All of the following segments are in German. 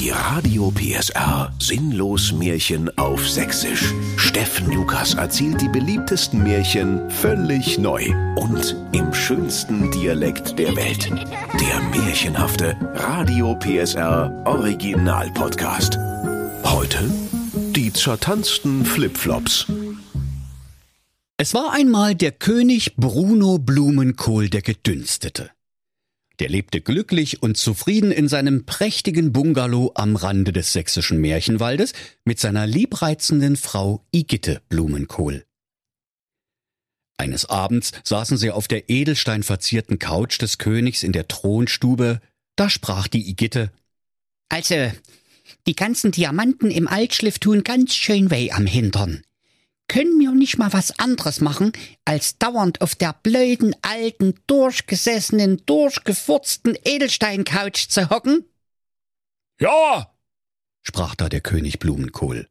Die Radio PSR Sinnlos Märchen auf Sächsisch. Steffen Lukas erzählt die beliebtesten Märchen völlig neu und im schönsten Dialekt der Welt. Der märchenhafte Radio PSR Original Podcast. Heute die zertanzten Flipflops. Es war einmal der König Bruno Blumenkohl der Gedünstete. Der lebte glücklich und zufrieden in seinem prächtigen Bungalow am Rande des sächsischen Märchenwaldes mit seiner liebreizenden Frau Igitte Blumenkohl. Eines Abends saßen sie auf der edelsteinverzierten Couch des Königs in der Thronstube, da sprach die Igitte Also, die ganzen Diamanten im Altschliff tun ganz schön weh am Hintern können wir nicht mal was anderes machen, als dauernd auf der blöden, alten, durchgesessenen, durchgefurzten Edelsteincouch zu hocken? Ja, sprach da der König Blumenkohl.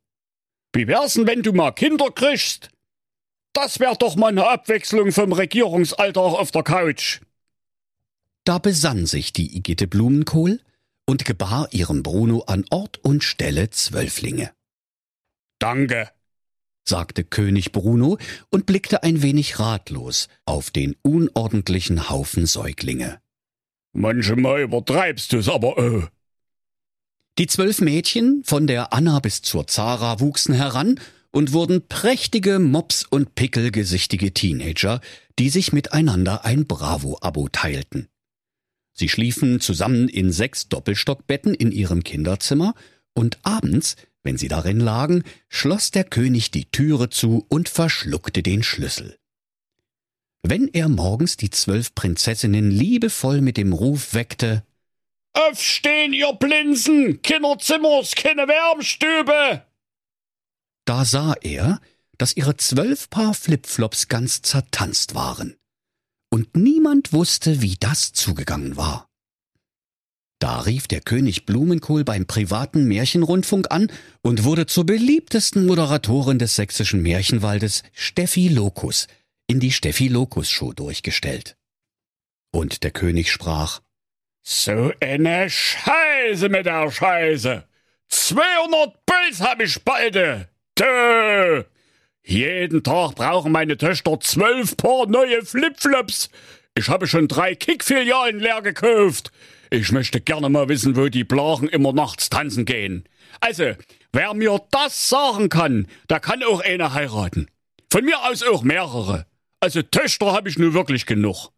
Wie wär's denn, wenn du mal Kinder kriegst? Das wär doch mal eine Abwechslung vom Regierungsalltag auf der Couch. Da besann sich die Igitte Blumenkohl und gebar ihrem Bruno an Ort und Stelle Zwölflinge. Danke, sagte König Bruno und blickte ein wenig ratlos auf den unordentlichen Haufen Säuglinge. Manchmal übertreibst du's aber, oh. Die zwölf Mädchen, von der Anna bis zur Zara, wuchsen heran und wurden prächtige Mops- und Pickelgesichtige Teenager, die sich miteinander ein Bravo-Abo teilten. Sie schliefen zusammen in sechs Doppelstockbetten in ihrem Kinderzimmer und abends wenn sie darin lagen, schloss der König die Türe zu und verschluckte den Schlüssel. Wenn er morgens die zwölf Prinzessinnen liebevoll mit dem Ruf weckte Aufstehen, ihr Blinsen! Kinderzimmers, keine Wärmstübe! Da sah er, dass ihre zwölf Paar Flipflops ganz zertanzt waren. Und niemand wusste, wie das zugegangen war. Da rief der König Blumenkohl beim privaten Märchenrundfunk an und wurde zur beliebtesten Moderatorin des sächsischen Märchenwaldes, Steffi Lokus, in die Steffi Lokus Show durchgestellt. Und der König sprach, So eine Scheiße mit der Scheiße! 200 Puls hab ich balde! Dö! Jeden Tag brauchen meine Töchter zwölf Paar neue Flipflops. Ich habe schon drei Kickfilialen leer gekauft. Ich möchte gerne mal wissen, wo die Blagen immer nachts tanzen gehen. Also, wer mir das sagen kann, der kann auch eine heiraten. Von mir aus auch mehrere. Also Töchter habe ich nur wirklich genug.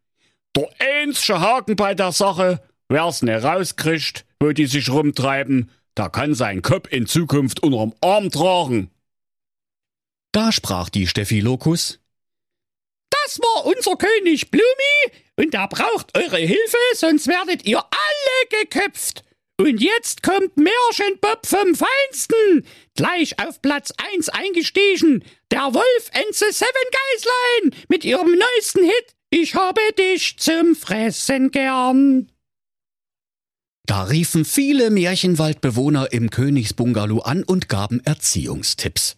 Der einzige Haken bei der Sache, wer's ne rauskriegt, wo die sich rumtreiben, der kann seinen Kopf in Zukunft unterm Arm tragen. Da sprach die Steffi Lokus. Das war unser König Blumi und er braucht eure Hilfe, sonst werdet ihr alle geköpft. Und jetzt kommt Märchenbob vom Feinsten, gleich auf Platz 1 eingestiegen, der Wolf and the Seven Geißlein mit ihrem neuesten Hit Ich habe dich zum Fressen gern. Da riefen viele Märchenwaldbewohner im Königsbungalow an und gaben Erziehungstipps.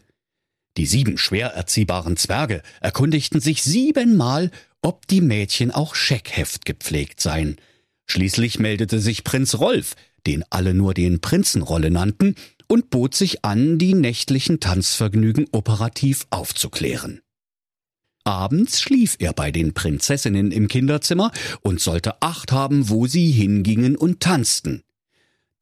Die sieben schwer erziehbaren Zwerge erkundigten sich siebenmal, ob die Mädchen auch Scheckheft gepflegt seien. Schließlich meldete sich Prinz Rolf, den alle nur den Prinzenrolle nannten, und bot sich an, die nächtlichen Tanzvergnügen operativ aufzuklären. Abends schlief er bei den Prinzessinnen im Kinderzimmer und sollte Acht haben, wo sie hingingen und tanzten.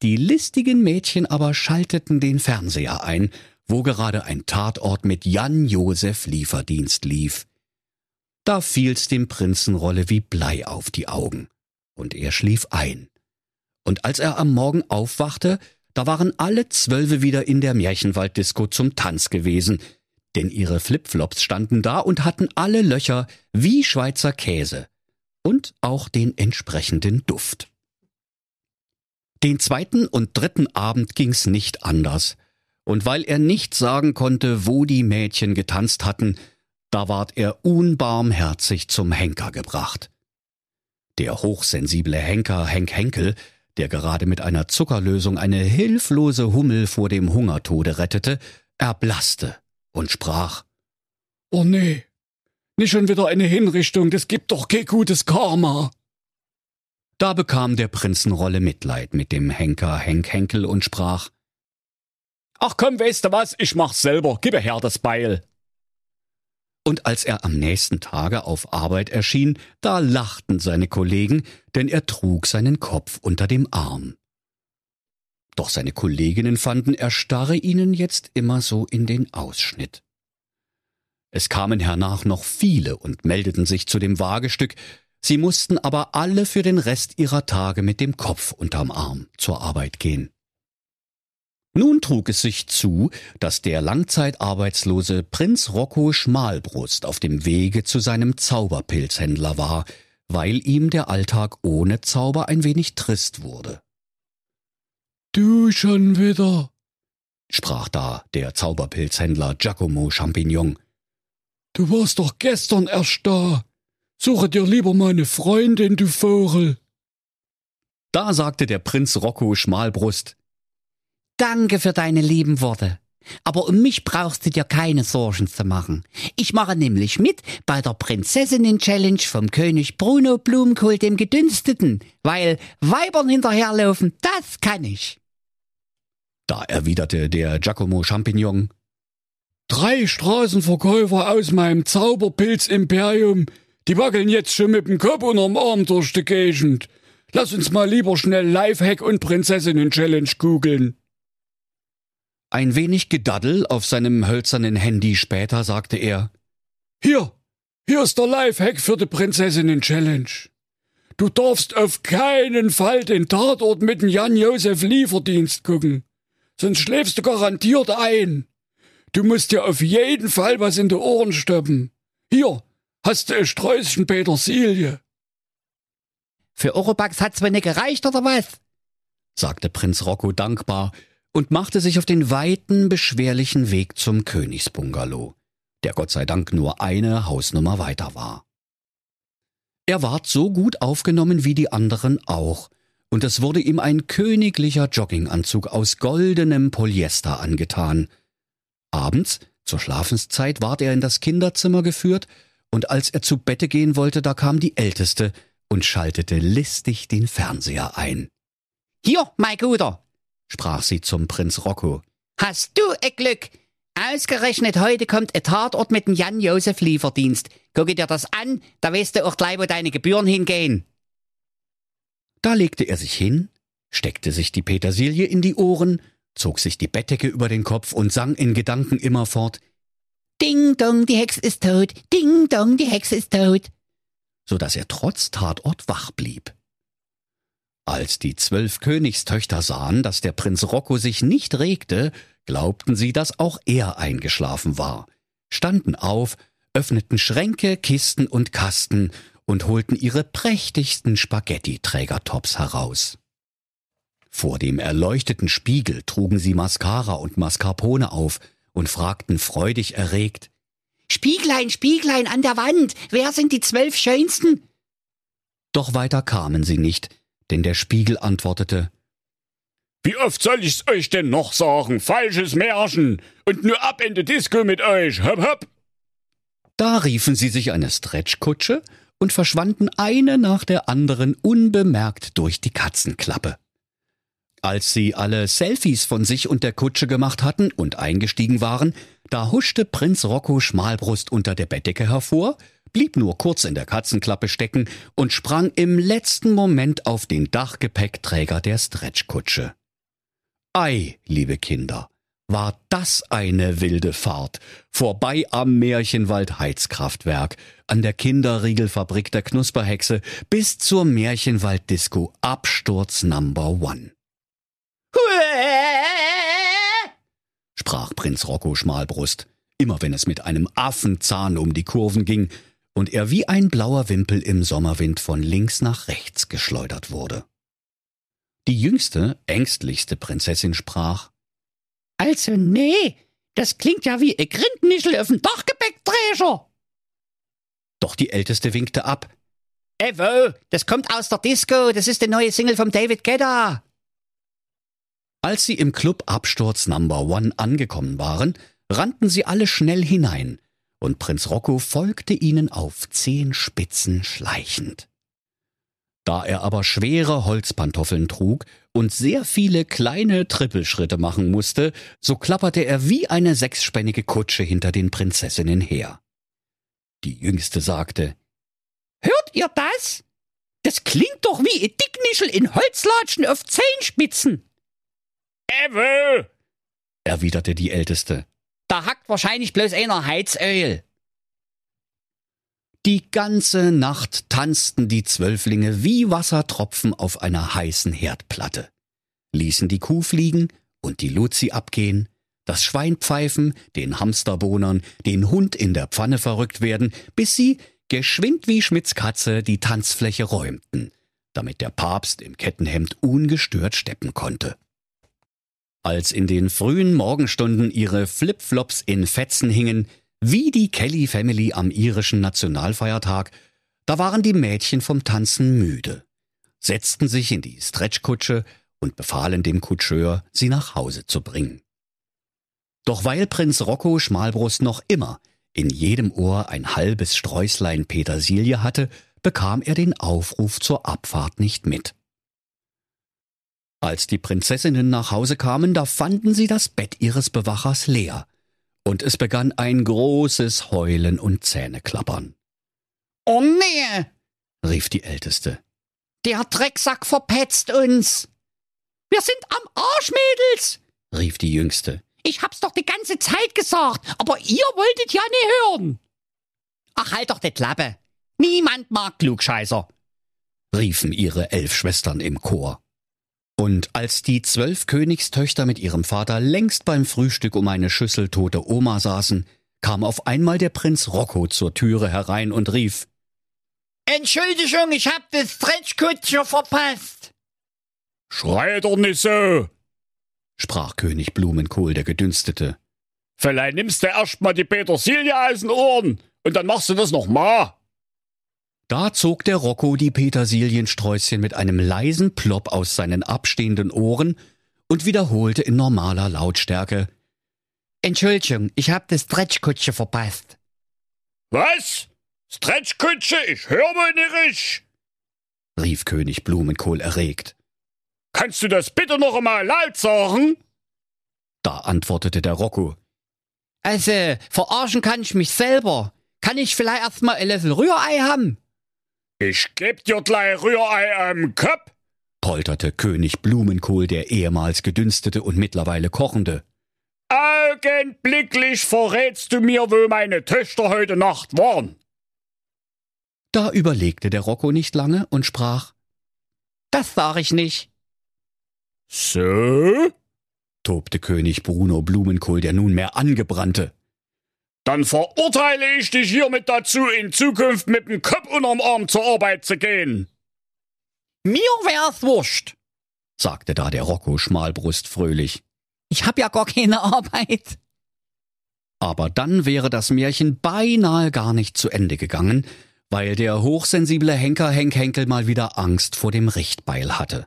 Die listigen Mädchen aber schalteten den Fernseher ein, wo gerade ein Tatort mit Jan Josef Lieferdienst lief. Da fiel's dem Prinzenrolle wie Blei auf die Augen, und er schlief ein. Und als er am Morgen aufwachte, da waren alle Zwölfe wieder in der Märchenwalddisco zum Tanz gewesen, denn ihre Flipflops standen da und hatten alle Löcher wie Schweizer Käse und auch den entsprechenden Duft. Den zweiten und dritten Abend ging's nicht anders, und weil er nicht sagen konnte, wo die Mädchen getanzt hatten, da ward er unbarmherzig zum Henker gebracht. Der hochsensible Henker Henk Henkel, der gerade mit einer Zuckerlösung eine hilflose Hummel vor dem Hungertode rettete, erblasste und sprach Oh nee, nicht schon wieder eine Hinrichtung, das gibt doch kein gutes Karma. Da bekam der Prinzenrolle Mitleid mit dem Henker Henk Henkel und sprach Ach komm, weißt du was, ich mach's selber, gib her das Beil. Und als er am nächsten Tage auf Arbeit erschien, da lachten seine Kollegen, denn er trug seinen Kopf unter dem Arm. Doch seine Kolleginnen fanden, er starre ihnen jetzt immer so in den Ausschnitt. Es kamen hernach noch viele und meldeten sich zu dem Wagestück, sie mussten aber alle für den Rest ihrer Tage mit dem Kopf unterm Arm zur Arbeit gehen. Nun trug es sich zu, dass der langzeitarbeitslose Prinz Rocco Schmalbrust auf dem Wege zu seinem Zauberpilzhändler war, weil ihm der Alltag ohne Zauber ein wenig trist wurde. Du schon wieder, sprach da der Zauberpilzhändler Giacomo Champignon. Du warst doch gestern erst da. Suche dir lieber meine Freundin, du Vogel. Da sagte der Prinz Rocco Schmalbrust, Danke für deine lieben Worte. Aber um mich brauchst du dir keine Sorgen zu machen. Ich mache nämlich mit bei der Prinzessinnen-Challenge vom König Bruno Blumenkohl dem Gedünsteten, weil Weibern hinterherlaufen, das kann ich. Da erwiderte der Giacomo Champignon. Drei Straßenverkäufer aus meinem Zauberpilz-Imperium, die wackeln jetzt schon mit dem Kopf unterm Arm durch die Gegend. Lass uns mal lieber schnell Lifehack und Prinzessinnen-Challenge googeln. Ein wenig Gedaddel auf seinem hölzernen Handy später sagte er, Hier, hier ist der Lifehack für die Prinzessinnen-Challenge. Du darfst auf keinen Fall den Tatort mit dem Jan-Josef Lieferdienst gucken, sonst schläfst du garantiert ein. Du musst dir auf jeden Fall was in die Ohren stoppen. Hier, hast du ein Sträußchen Petersilie. Für Oropax hat's mir nicht gereicht, oder was? sagte Prinz Rocco dankbar und machte sich auf den weiten, beschwerlichen Weg zum Königsbungalow, der Gott sei Dank nur eine Hausnummer weiter war. Er ward so gut aufgenommen wie die anderen auch, und es wurde ihm ein königlicher Jogginganzug aus goldenem Polyester angetan. Abends, zur Schlafenszeit, ward er in das Kinderzimmer geführt, und als er zu Bette gehen wollte, da kam die Älteste und schaltete listig den Fernseher ein. Hier, mein Guter, sprach sie zum Prinz Rocco. Hast du e Glück? Ausgerechnet heute kommt ein Tatort mit dem Jan-Josef Lieferdienst. Gucke dir das an, da weißt du auch gleich, wo deine Gebühren hingehen. Da legte er sich hin, steckte sich die Petersilie in die Ohren, zog sich die Bettdecke über den Kopf und sang in Gedanken immerfort Ding dong, die Hexe ist tot, ding dong, die Hexe ist tot, so dass er trotz Tatort wach blieb. Als die zwölf Königstöchter sahen, dass der Prinz Rocco sich nicht regte, glaubten sie, dass auch er eingeschlafen war, standen auf, öffneten Schränke, Kisten und Kasten und holten ihre prächtigsten Spaghetti-Trägertops heraus. Vor dem erleuchteten Spiegel trugen sie Mascara und Mascarpone auf und fragten freudig erregt Spieglein, Spieglein an der Wand, wer sind die zwölf Schönsten? Doch weiter kamen sie nicht, denn der Spiegel antwortete Wie oft soll ich's euch denn noch sagen? Falsches Märchen und nur ab in die Disco mit euch. Hopp, hopp. Da riefen sie sich eine Stretchkutsche und verschwanden eine nach der anderen unbemerkt durch die Katzenklappe. Als sie alle Selfies von sich und der Kutsche gemacht hatten und eingestiegen waren, da huschte Prinz Rocco Schmalbrust unter der Bettdecke hervor, blieb nur kurz in der Katzenklappe stecken und sprang im letzten Moment auf den Dachgepäckträger der Stretchkutsche. Ei, liebe Kinder, war das eine wilde Fahrt, vorbei am Märchenwald Heizkraftwerk, an der Kinderriegelfabrik der Knusperhexe bis zur Märchenwalddisco Absturz Number One. sprach Prinz Rocco Schmalbrust, immer wenn es mit einem Affenzahn um die Kurven ging und er wie ein blauer Wimpel im Sommerwind von links nach rechts geschleudert wurde. Die jüngste, ängstlichste Prinzessin sprach Also nee, das klingt ja wie ein Grindnischel auf dem Dachgepäckträger. Doch die Älteste winkte ab. Ewo, das kommt aus der Disco, das ist die neue Single vom David Guetta. Als sie im Club Absturz Number One angekommen waren, rannten sie alle schnell hinein, und Prinz Rocco folgte ihnen auf Zehenspitzen schleichend. Da er aber schwere Holzpantoffeln trug und sehr viele kleine Trippelschritte machen musste, so klapperte er wie eine sechsspännige Kutsche hinter den Prinzessinnen her. Die Jüngste sagte, Hört ihr das? Das klingt doch wie ein Dicknischel in Holzlatschen auf Zehenspitzen. Ewe! erwiderte die Älteste. Da hackt wahrscheinlich bloß einer Heizöl. Die ganze Nacht tanzten die Zwölflinge wie Wassertropfen auf einer heißen Herdplatte, ließen die Kuh fliegen und die Luzi abgehen, das Schwein pfeifen, den Hamsterbohnern, den Hund in der Pfanne verrückt werden, bis sie, geschwind wie Schmidts Katze, die Tanzfläche räumten, damit der Papst im Kettenhemd ungestört steppen konnte. Als in den frühen Morgenstunden ihre Flipflops in Fetzen hingen, wie die Kelly Family am irischen Nationalfeiertag, da waren die Mädchen vom Tanzen müde, setzten sich in die Stretchkutsche und befahlen dem Kutscheur, sie nach Hause zu bringen. Doch weil Prinz Rocco Schmalbrust noch immer in jedem Ohr ein halbes Sträußlein Petersilie hatte, bekam er den Aufruf zur Abfahrt nicht mit. Als die Prinzessinnen nach Hause kamen, da fanden sie das Bett ihres Bewachers leer, und es begann ein großes Heulen und Zähneklappern. Oh nee, rief die Älteste. der Drecksack verpetzt uns. Wir sind am Arsch, Mädels. rief die Jüngste. Ich hab's doch die ganze Zeit gesagt, aber ihr wolltet ja nie hören. Ach, halt doch die Klappe. Niemand mag Klugscheißer. riefen ihre elf Schwestern im Chor. Und als die zwölf Königstöchter mit ihrem Vater längst beim Frühstück um eine Schüssel tote Oma saßen, kam auf einmal der Prinz Rocco zur Türe herein und rief Entschuldigung, ich hab das Stretchkutsche verpasst. Schrei doch nicht so! sprach König Blumenkohl der Gedünstete. Vielleicht nimmst du erst mal die Petersilie aus den Ohren und dann machst du das noch mal. Da zog der Rocco die Petersiliensträußchen mit einem leisen Plopp aus seinen abstehenden Ohren und wiederholte in normaler Lautstärke Entschuldigung, ich hab das Stretchkutsche verpasst. Was? Stretchkutsche? Ich hör wohl nicht. rief König Blumenkohl erregt. Kannst du das bitte noch einmal laut sagen? Da antwortete der Rocco. Also, verarschen kann ich mich selber. Kann ich vielleicht erstmal ein Löffel Rührei haben? Ich geb dir gleich Rührei am Kopf. polterte König Blumenkohl, der ehemals gedünstete und mittlerweile kochende. Augenblicklich verrätst du mir, wo meine Töchter heute Nacht waren. Da überlegte der Rocco nicht lange und sprach Das sag ich nicht. So? tobte König Bruno Blumenkohl, der nunmehr angebrannte. Dann verurteile ich dich hiermit dazu, in Zukunft mit dem Kopf unterm Arm zur Arbeit zu gehen. Mir wär's wurscht. sagte da der Rocco Schmalbrust fröhlich. Ich hab ja gar keine Arbeit. Aber dann wäre das Märchen beinahe gar nicht zu Ende gegangen, weil der hochsensible Henker Henk Henkel mal wieder Angst vor dem Richtbeil hatte.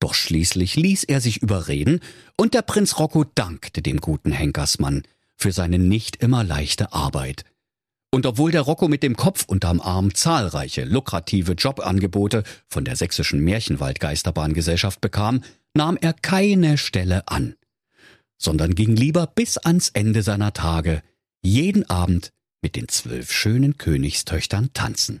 Doch schließlich ließ er sich überreden, und der Prinz Rocco dankte dem guten Henkersmann für seine nicht immer leichte Arbeit. Und obwohl der Rocco mit dem Kopf unterm Arm zahlreiche lukrative Jobangebote von der sächsischen Märchenwald-Geisterbahngesellschaft bekam, nahm er keine Stelle an, sondern ging lieber bis ans Ende seiner Tage jeden Abend mit den zwölf schönen Königstöchtern tanzen.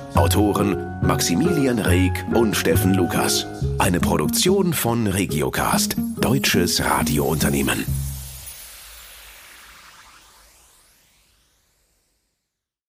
Autoren Maximilian Reg und Steffen Lukas. Eine Produktion von Regiocast, deutsches Radiounternehmen.